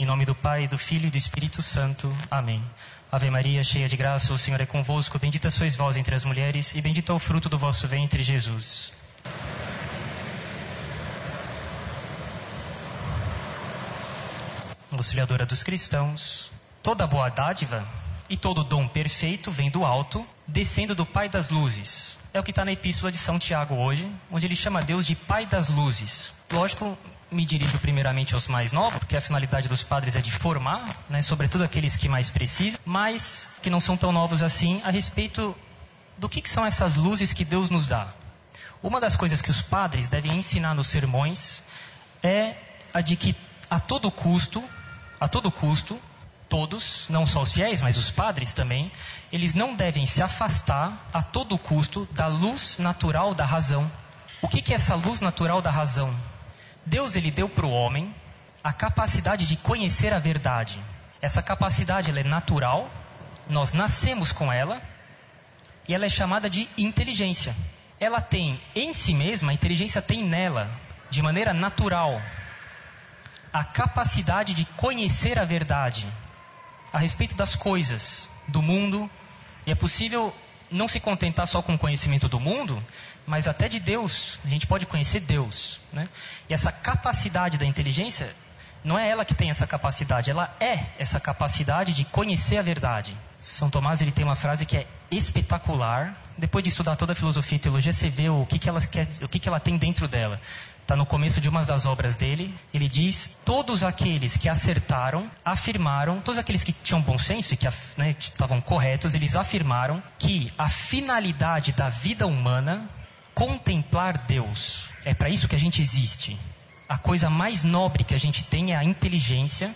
Em nome do Pai, do Filho e do Espírito Santo. Amém. Ave Maria, cheia de graça, o Senhor é convosco. Bendita sois vós entre as mulheres, e bendito é o fruto do vosso ventre, Jesus. Auxiliadora dos cristãos, toda boa dádiva e todo dom perfeito vem do alto, descendo do Pai das luzes. É o que está na Epístola de São Tiago hoje, onde ele chama Deus de Pai das luzes. Lógico, me dirijo primeiramente aos mais novos, porque a finalidade dos padres é de formar, né, sobretudo aqueles que mais precisam, mas que não são tão novos assim, a respeito do que, que são essas luzes que Deus nos dá. Uma das coisas que os padres devem ensinar nos sermões é a de que a todo custo, a todo custo, todos, não só os fiéis, mas os padres também, eles não devem se afastar a todo custo da luz natural da razão. O que, que é essa luz natural da razão? Deus ele deu para o homem a capacidade de conhecer a verdade. Essa capacidade é natural, nós nascemos com ela e ela é chamada de inteligência. Ela tem em si mesma, a inteligência tem nela, de maneira natural, a capacidade de conhecer a verdade a respeito das coisas, do mundo, e é possível não se contentar só com o conhecimento do mundo, mas até de Deus. A gente pode conhecer Deus. Né? E essa capacidade da inteligência, não é ela que tem essa capacidade, ela é essa capacidade de conhecer a verdade. São Tomás ele tem uma frase que é espetacular. Depois de estudar toda a filosofia e teologia, você vê o que, que, ela, quer, o que, que ela tem dentro dela está no começo de uma das obras dele. Ele diz: Todos aqueles que acertaram, afirmaram, todos aqueles que tinham bom senso e que né, estavam corretos, eles afirmaram que a finalidade da vida humana contemplar Deus. É para isso que a gente existe. A coisa mais nobre que a gente tem é a inteligência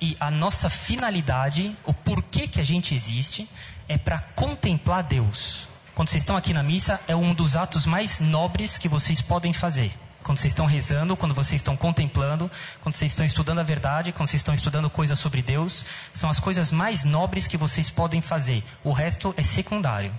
e a nossa finalidade, o porquê que a gente existe, é para contemplar Deus. Quando vocês estão aqui na missa, é um dos atos mais nobres que vocês podem fazer quando vocês estão rezando, quando vocês estão contemplando, quando vocês estão estudando a verdade, quando vocês estão estudando coisas sobre Deus, são as coisas mais nobres que vocês podem fazer. O resto é secundário.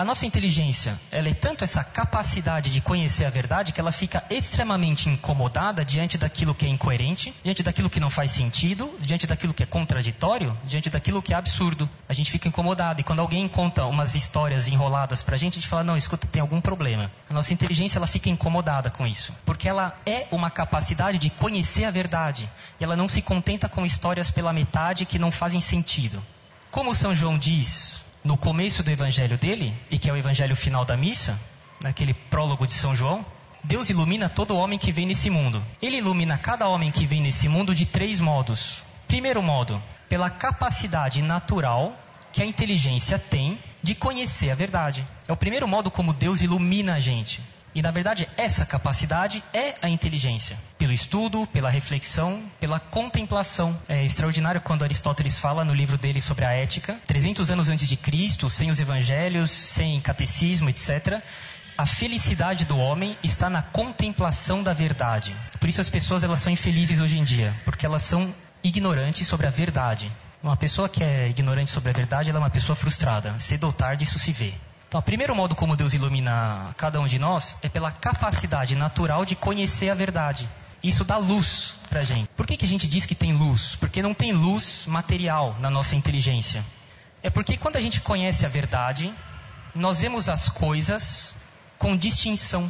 A nossa inteligência, ela é tanto essa capacidade de conhecer a verdade que ela fica extremamente incomodada diante daquilo que é incoerente, diante daquilo que não faz sentido, diante daquilo que é contraditório, diante daquilo que é absurdo. A gente fica incomodado e quando alguém conta umas histórias enroladas pra gente, a gente fala: "Não, escuta, tem algum problema". A nossa inteligência ela fica incomodada com isso, porque ela é uma capacidade de conhecer a verdade. E ela não se contenta com histórias pela metade que não fazem sentido. Como São João diz, no começo do evangelho dele, e que é o evangelho final da missa, naquele prólogo de São João, Deus ilumina todo homem que vem nesse mundo. Ele ilumina cada homem que vem nesse mundo de três modos. Primeiro modo, pela capacidade natural que a inteligência tem de conhecer a verdade. É o primeiro modo como Deus ilumina a gente. E na verdade, essa capacidade é a inteligência. Pelo estudo, pela reflexão, pela contemplação. É extraordinário quando Aristóteles fala no livro dele sobre a ética, 300 anos antes de Cristo, sem os evangelhos, sem catecismo, etc. A felicidade do homem está na contemplação da verdade. Por isso as pessoas elas são infelizes hoje em dia, porque elas são ignorantes sobre a verdade. Uma pessoa que é ignorante sobre a verdade, ela é uma pessoa frustrada. Cedo ou tarde isso se vê. Então, o primeiro modo como Deus ilumina cada um de nós é pela capacidade natural de conhecer a verdade. Isso dá luz para gente. Por que, que a gente diz que tem luz? Porque não tem luz material na nossa inteligência. É porque quando a gente conhece a verdade, nós vemos as coisas com distinção.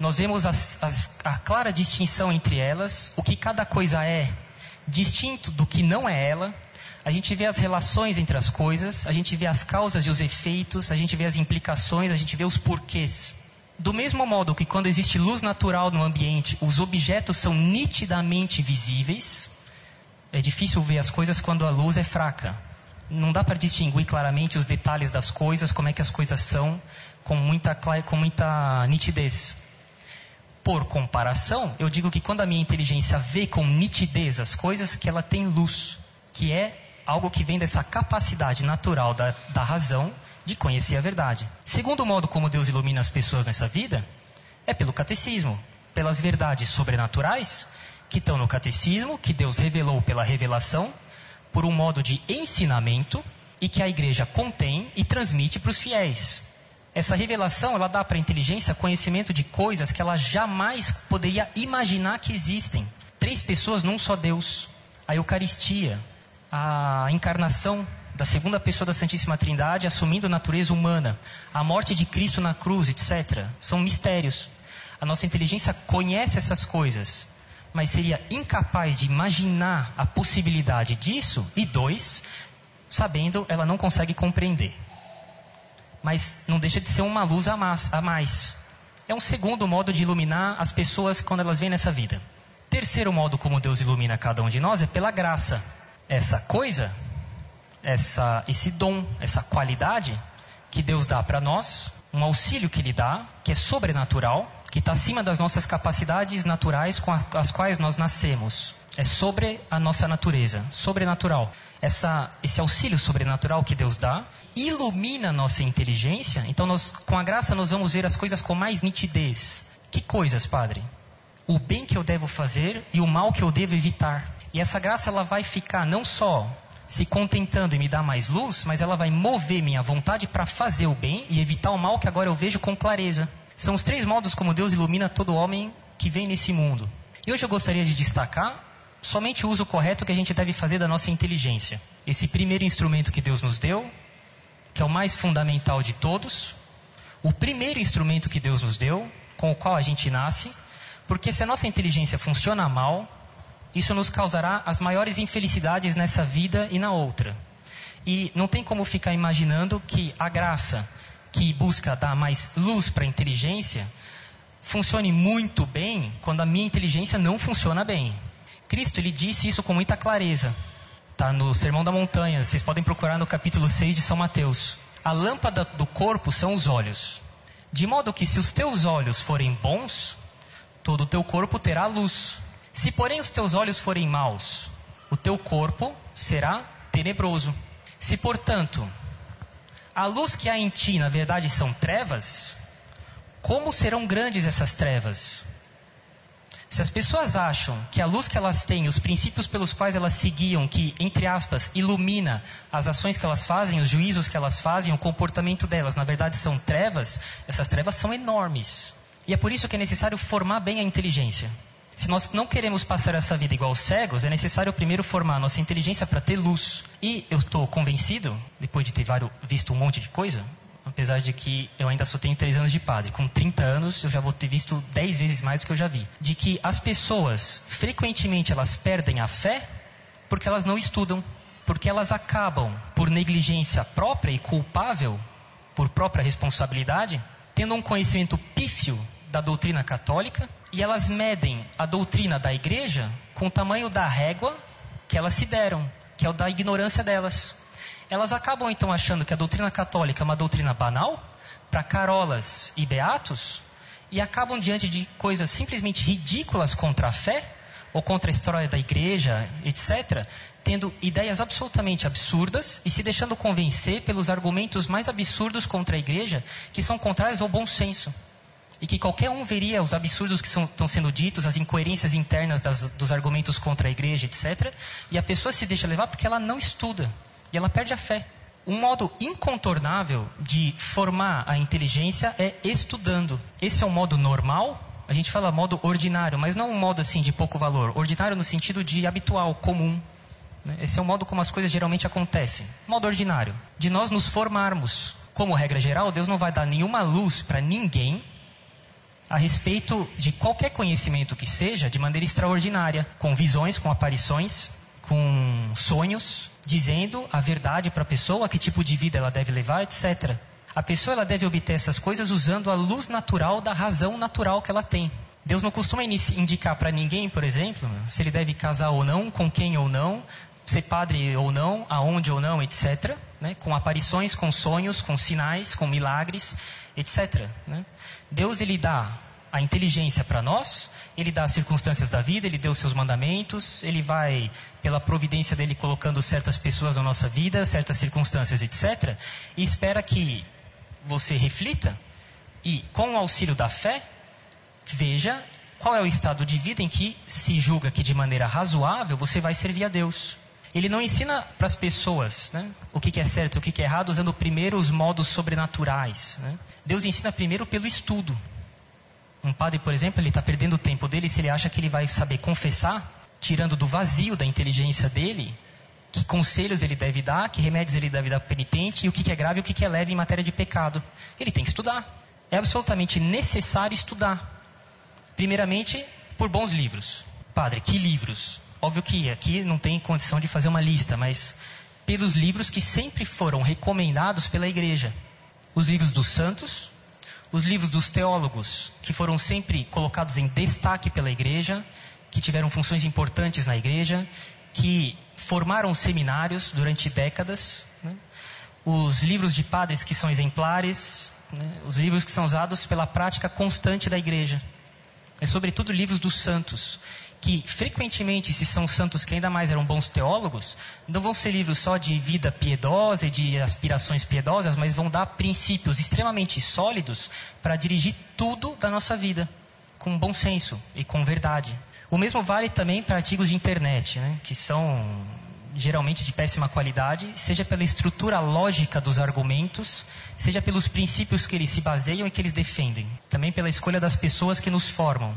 Nós vemos as, as, a clara distinção entre elas, o que cada coisa é distinto do que não é ela, a gente vê as relações entre as coisas, a gente vê as causas e os efeitos, a gente vê as implicações, a gente vê os porquês. Do mesmo modo que quando existe luz natural no ambiente, os objetos são nitidamente visíveis, é difícil ver as coisas quando a luz é fraca. Não dá para distinguir claramente os detalhes das coisas, como é que as coisas são, com muita, com muita nitidez. Por comparação, eu digo que quando a minha inteligência vê com nitidez as coisas, que ela tem luz, que é algo que vem dessa capacidade natural da, da razão de conhecer a verdade. Segundo modo como Deus ilumina as pessoas nessa vida é pelo catecismo, pelas verdades sobrenaturais que estão no catecismo, que Deus revelou pela revelação, por um modo de ensinamento e que a igreja contém e transmite para os fiéis. Essa revelação ela dá para a inteligência conhecimento de coisas que ela jamais poderia imaginar que existem. Três pessoas num só Deus a Eucaristia, a encarnação da segunda pessoa da Santíssima Trindade assumindo natureza humana, a morte de Cristo na cruz, etc. São mistérios. A nossa inteligência conhece essas coisas, mas seria incapaz de imaginar a possibilidade disso. E dois, sabendo, ela não consegue compreender. Mas não deixa de ser uma luz a mais. É um segundo modo de iluminar as pessoas quando elas vêm nessa vida. Terceiro modo como Deus ilumina cada um de nós é pela graça. Essa coisa, essa, esse dom, essa qualidade que Deus dá para nós, um auxílio que Ele dá, que é sobrenatural, que está acima das nossas capacidades naturais com as quais nós nascemos. É sobre a nossa natureza, sobrenatural. Essa, esse auxílio sobrenatural que Deus dá ilumina a nossa inteligência. Então, nós, com a graça, nós vamos ver as coisas com mais nitidez. Que coisas, Padre? O bem que eu devo fazer e o mal que eu devo evitar. E essa graça ela vai ficar não só se contentando e me dar mais luz, mas ela vai mover minha vontade para fazer o bem e evitar o mal que agora eu vejo com clareza. São os três modos como Deus ilumina todo homem que vem nesse mundo. E hoje eu gostaria de destacar somente o uso correto que a gente deve fazer da nossa inteligência. Esse primeiro instrumento que Deus nos deu, que é o mais fundamental de todos, o primeiro instrumento que Deus nos deu, com o qual a gente nasce, porque se a nossa inteligência funciona mal, isso nos causará as maiores infelicidades nessa vida e na outra. E não tem como ficar imaginando que a graça que busca dar mais luz para a inteligência funcione muito bem quando a minha inteligência não funciona bem. Cristo ele disse isso com muita clareza. Está no Sermão da Montanha, vocês podem procurar no capítulo 6 de São Mateus. A lâmpada do corpo são os olhos. De modo que se os teus olhos forem bons, todo o teu corpo terá luz. Se porém os teus olhos forem maus, o teu corpo será tenebroso. Se portanto a luz que há em ti, na verdade, são trevas, como serão grandes essas trevas? Se as pessoas acham que a luz que elas têm, os princípios pelos quais elas seguiam, que, entre aspas, ilumina as ações que elas fazem, os juízos que elas fazem, o comportamento delas, na verdade são trevas, essas trevas são enormes. E é por isso que é necessário formar bem a inteligência. Se nós não queremos passar essa vida igual cegos, é necessário primeiro formar nossa inteligência para ter luz. E eu estou convencido, depois de ter visto um monte de coisa, apesar de que eu ainda só tenho 3 anos de padre, com 30 anos eu já vou ter visto 10 vezes mais do que eu já vi, de que as pessoas, frequentemente, elas perdem a fé porque elas não estudam, porque elas acabam, por negligência própria e culpável, por própria responsabilidade, tendo um conhecimento pífio da doutrina católica e elas medem a doutrina da igreja com o tamanho da régua que elas se deram, que é o da ignorância delas. Elas acabam então achando que a doutrina católica é uma doutrina banal para carolas e beatos e acabam diante de coisas simplesmente ridículas contra a fé ou contra a história da igreja, etc., tendo ideias absolutamente absurdas e se deixando convencer pelos argumentos mais absurdos contra a igreja, que são contrários ao bom senso e que qualquer um veria os absurdos que são, estão sendo ditos, as incoerências internas das, dos argumentos contra a igreja, etc. E a pessoa se deixa levar porque ela não estuda e ela perde a fé. Um modo incontornável de formar a inteligência é estudando. Esse é um modo normal. A gente fala modo ordinário, mas não um modo assim de pouco valor. Ordinário no sentido de habitual, comum. Né? Esse é o modo como as coisas geralmente acontecem. Modo ordinário. De nós nos formarmos. Como regra geral, Deus não vai dar nenhuma luz para ninguém a respeito de qualquer conhecimento que seja de maneira extraordinária, com visões, com aparições, com sonhos, dizendo a verdade para a pessoa, que tipo de vida ela deve levar, etc. A pessoa ela deve obter essas coisas usando a luz natural da razão natural que ela tem. Deus não costuma indicar para ninguém, por exemplo, se ele deve casar ou não, com quem ou não, ser padre ou não, aonde ou não, etc. Né? Com aparições, com sonhos, com sinais, com milagres, etc. Né? Deus ele dá a inteligência para nós, ele dá as circunstâncias da vida, ele deu os seus mandamentos, ele vai, pela providência dele, colocando certas pessoas na nossa vida, certas circunstâncias, etc. E espera que você reflita e, com o auxílio da fé, veja qual é o estado de vida em que se julga que, de maneira razoável, você vai servir a Deus. Ele não ensina para as pessoas né, o que, que, é certo e o que, que, é errado, usando primeiro os modos sobrenaturais. Né? Deus ensina primeiro pelo estudo. Um padre, por exemplo, ele está perdendo o tempo dele se ele acha que ele vai saber confessar tirando do vazio da inteligência dele que conselhos ele deve dar, que remédios ele deve dar para penitente e o que é grave e o que é leve em matéria de pecado. Ele tem que estudar. É absolutamente necessário estudar. Primeiramente, por bons livros. Padre, que livros? Óbvio que aqui não tem condição de fazer uma lista, mas pelos livros que sempre foram recomendados pela igreja. Os livros dos santos, os livros dos teólogos, que foram sempre colocados em destaque pela igreja, que tiveram funções importantes na igreja, que formaram seminários durante décadas, né? os livros de padres que são exemplares, né? os livros que são usados pela prática constante da igreja. É sobretudo livros dos santos, que frequentemente, se são santos que ainda mais eram bons teólogos, não vão ser livros só de vida piedosa e de aspirações piedosas, mas vão dar princípios extremamente sólidos para dirigir tudo da nossa vida, com bom senso e com verdade. O mesmo vale também para artigos de internet, né, que são geralmente de péssima qualidade, seja pela estrutura lógica dos argumentos, seja pelos princípios que eles se baseiam e que eles defendem, também pela escolha das pessoas que nos formam.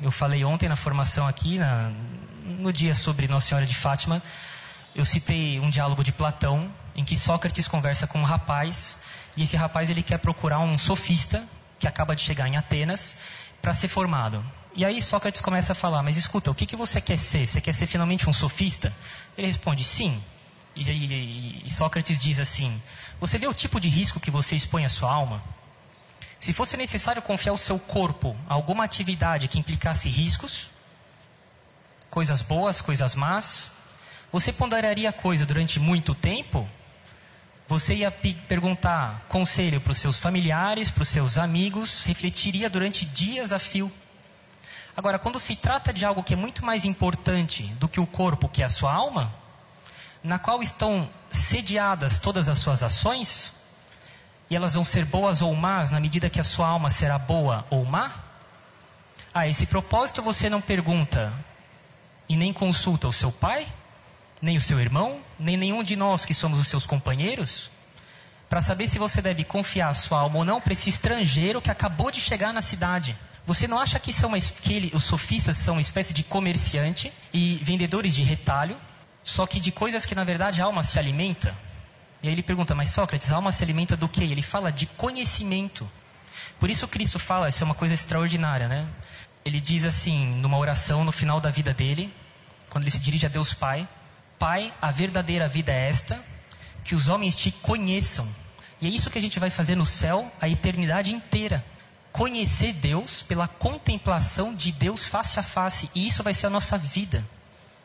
Eu falei ontem na formação aqui, na, no dia sobre Nossa Senhora de Fátima, eu citei um diálogo de Platão, em que Sócrates conversa com um rapaz, e esse rapaz ele quer procurar um sofista que acaba de chegar em Atenas para ser formado. E aí Sócrates começa a falar, mas escuta, o que, que você quer ser? Você quer ser finalmente um sofista? Ele responde, sim. E, e, e Sócrates diz assim, você vê o tipo de risco que você expõe à sua alma? Se fosse necessário confiar o seu corpo a alguma atividade que implicasse riscos, coisas boas, coisas más, você ponderaria a coisa durante muito tempo? Você ia perguntar conselho para os seus familiares, para os seus amigos, refletiria durante dias a fio. Agora, quando se trata de algo que é muito mais importante do que o corpo, que é a sua alma, na qual estão sediadas todas as suas ações, e elas vão ser boas ou más na medida que a sua alma será boa ou má? A esse propósito você não pergunta e nem consulta o seu pai, nem o seu irmão, nem nenhum de nós que somos os seus companheiros, para saber se você deve confiar a sua alma ou não para esse estrangeiro que acabou de chegar na cidade. Você não acha que, são uma, que ele, os sofistas são uma espécie de comerciante e vendedores de retalho, só que de coisas que na verdade a alma se alimenta? E aí ele pergunta, mas Sócrates, a alma se alimenta do quê? Ele fala de conhecimento. Por isso Cristo fala, isso é uma coisa extraordinária, né? Ele diz assim, numa oração no final da vida dele, quando ele se dirige a Deus Pai: Pai, a verdadeira vida é esta, que os homens te conheçam. E é isso que a gente vai fazer no céu a eternidade inteira conhecer Deus pela contemplação de Deus face a face. E isso vai ser a nossa vida.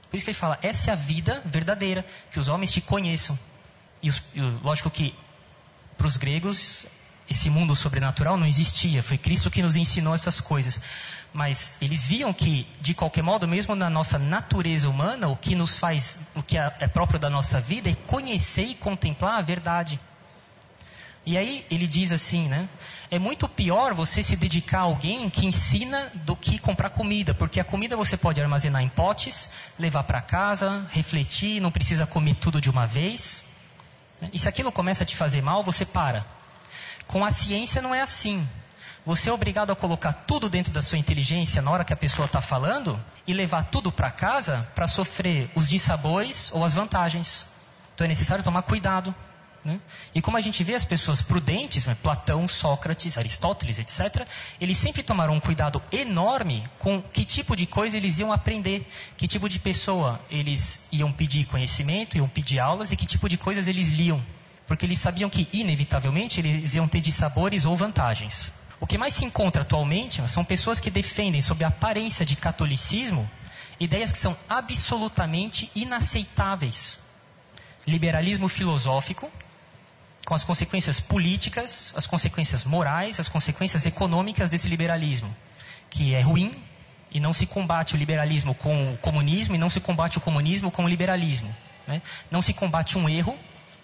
Por isso que ele fala: essa é a vida verdadeira, que os homens te conheçam. E, os, lógico que para os gregos esse mundo sobrenatural não existia. Foi Cristo que nos ensinou essas coisas. Mas eles viam que, de qualquer modo, mesmo na nossa natureza humana, o que nos faz, o que é, é próprio da nossa vida é conhecer e contemplar a verdade. E aí ele diz assim, né? É muito pior você se dedicar a alguém que ensina do que comprar comida, porque a comida você pode armazenar em potes, levar para casa, refletir, não precisa comer tudo de uma vez. E se aquilo começa a te fazer mal, você para. Com a ciência não é assim. Você é obrigado a colocar tudo dentro da sua inteligência na hora que a pessoa está falando e levar tudo para casa para sofrer os dissabores ou as vantagens. Então é necessário tomar cuidado. Né? E como a gente vê as pessoas prudentes, né? Platão, Sócrates, Aristóteles, etc., eles sempre tomaram um cuidado enorme com que tipo de coisa eles iam aprender, que tipo de pessoa eles iam pedir conhecimento, iam pedir aulas e que tipo de coisas eles liam. Porque eles sabiam que, inevitavelmente, eles iam ter dissabores ou vantagens. O que mais se encontra atualmente são pessoas que defendem, sob a aparência de catolicismo, ideias que são absolutamente inaceitáveis. Liberalismo filosófico, com as consequências políticas, as consequências morais, as consequências econômicas desse liberalismo, que é ruim e não se combate o liberalismo com o comunismo e não se combate o comunismo com o liberalismo. Né? Não se combate um erro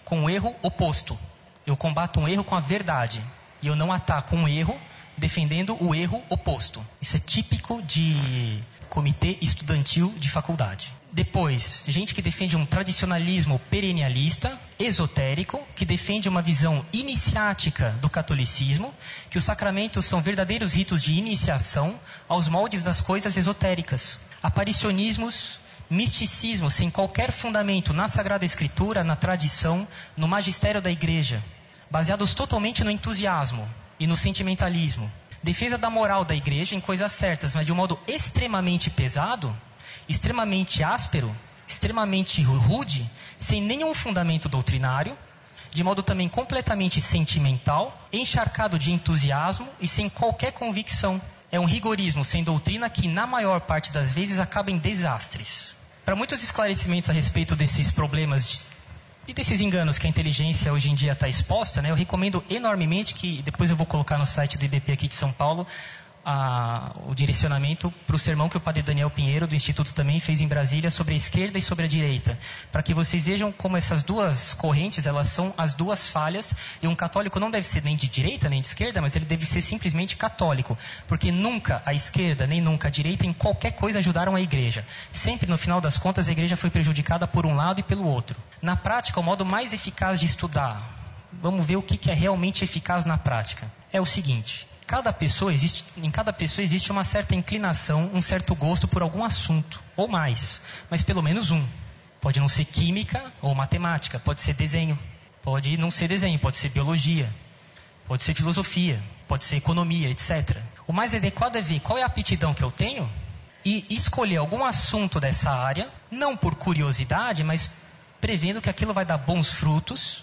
com o um erro oposto. Eu combato um erro com a verdade e eu não ataco um erro defendendo o erro oposto. Isso é típico de comitê estudantil de faculdade. Depois, gente que defende um tradicionalismo perennialista, esotérico, que defende uma visão iniciática do catolicismo, que os sacramentos são verdadeiros ritos de iniciação aos moldes das coisas esotéricas. Aparicionismos, misticismo sem qualquer fundamento na Sagrada Escritura, na tradição, no magistério da igreja, baseados totalmente no entusiasmo e no sentimentalismo. Defesa da moral da igreja em coisas certas, mas de um modo extremamente pesado, extremamente áspero, extremamente rude, sem nenhum fundamento doutrinário, de modo também completamente sentimental, encharcado de entusiasmo e sem qualquer convicção. É um rigorismo sem doutrina que, na maior parte das vezes, acaba em desastres. Para muitos esclarecimentos a respeito desses problemas e desses enganos que a inteligência hoje em dia está exposta, né, eu recomendo enormemente que depois eu vou colocar no site do IBP aqui de São Paulo a, o direcionamento para o sermão que o padre Daniel Pinheiro, do Instituto, também fez em Brasília sobre a esquerda e sobre a direita, para que vocês vejam como essas duas correntes, elas são as duas falhas, e um católico não deve ser nem de direita nem de esquerda, mas ele deve ser simplesmente católico, porque nunca a esquerda nem nunca a direita em qualquer coisa ajudaram a igreja. Sempre, no final das contas, a igreja foi prejudicada por um lado e pelo outro. Na prática, o modo mais eficaz de estudar, vamos ver o que é realmente eficaz na prática, é o seguinte cada pessoa existe, em cada pessoa existe uma certa inclinação, um certo gosto por algum assunto, ou mais, mas pelo menos um. Pode não ser química ou matemática, pode ser desenho, pode não ser desenho, pode ser biologia, pode ser filosofia, pode ser economia, etc. O mais adequado é ver qual é a aptidão que eu tenho e escolher algum assunto dessa área, não por curiosidade, mas prevendo que aquilo vai dar bons frutos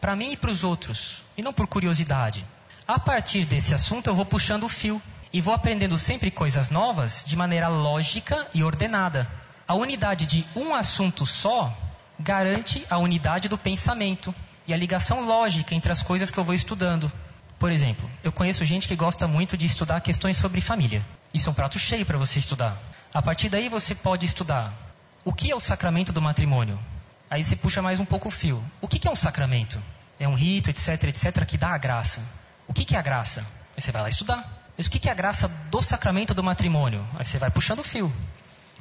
para mim e para os outros, e não por curiosidade. A partir desse assunto, eu vou puxando o fio e vou aprendendo sempre coisas novas de maneira lógica e ordenada. A unidade de um assunto só garante a unidade do pensamento e a ligação lógica entre as coisas que eu vou estudando. Por exemplo, eu conheço gente que gosta muito de estudar questões sobre família. Isso é um prato cheio para você estudar. A partir daí você pode estudar o que é o sacramento do matrimônio. Aí você puxa mais um pouco o fio. O que é um sacramento? É um rito, etc, etc, que dá a graça. O que, que é a graça? Aí você vai lá estudar. Mas o que, que é a graça do sacramento do matrimônio? Aí você vai puxando o fio.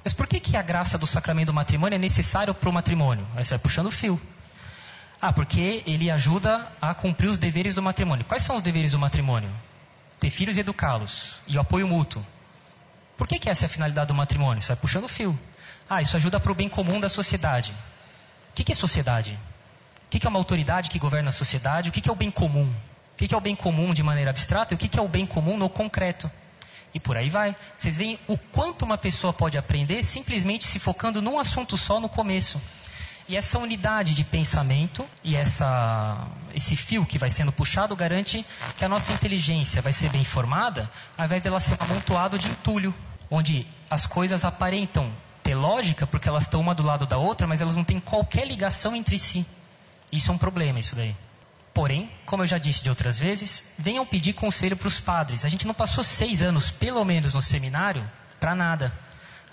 Mas por que, que a graça do sacramento do matrimônio é necessário para o matrimônio? Aí você vai puxando o fio. Ah, porque ele ajuda a cumprir os deveres do matrimônio. Quais são os deveres do matrimônio? Ter filhos e educá-los. E o apoio mútuo. Por que, que essa é a finalidade do matrimônio? Você vai puxando o fio. Ah, isso ajuda para o bem comum da sociedade. O que, que é sociedade? O que, que é uma autoridade que governa a sociedade? O que, que é o bem comum? O que é o bem comum de maneira abstrata e o que é o bem comum no concreto. E por aí vai. Vocês veem o quanto uma pessoa pode aprender simplesmente se focando num assunto só no começo. E essa unidade de pensamento e essa, esse fio que vai sendo puxado garante que a nossa inteligência vai ser bem formada, ao invés dela ser amontoado de entulho, onde as coisas aparentam ter lógica porque elas estão uma do lado da outra, mas elas não têm qualquer ligação entre si. Isso é um problema, isso daí. Porém, como eu já disse de outras vezes, venham pedir conselho para os padres. A gente não passou seis anos, pelo menos, no seminário para nada.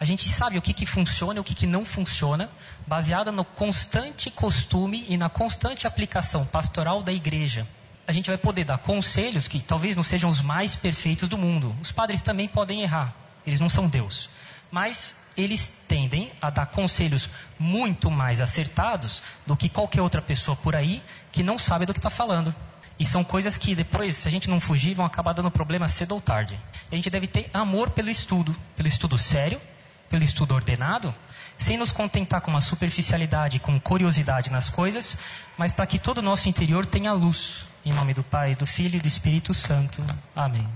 A gente sabe o que, que funciona e o que, que não funciona, baseado no constante costume e na constante aplicação pastoral da igreja. A gente vai poder dar conselhos que talvez não sejam os mais perfeitos do mundo. Os padres também podem errar, eles não são Deus. Mas eles tendem a dar conselhos muito mais acertados do que qualquer outra pessoa por aí que não sabe do que está falando. E são coisas que depois, se a gente não fugir, vão acabar dando problema cedo ou tarde. A gente deve ter amor pelo estudo, pelo estudo sério, pelo estudo ordenado, sem nos contentar com uma superficialidade, com curiosidade nas coisas, mas para que todo o nosso interior tenha luz. Em nome do Pai, do Filho e do Espírito Santo. Amém.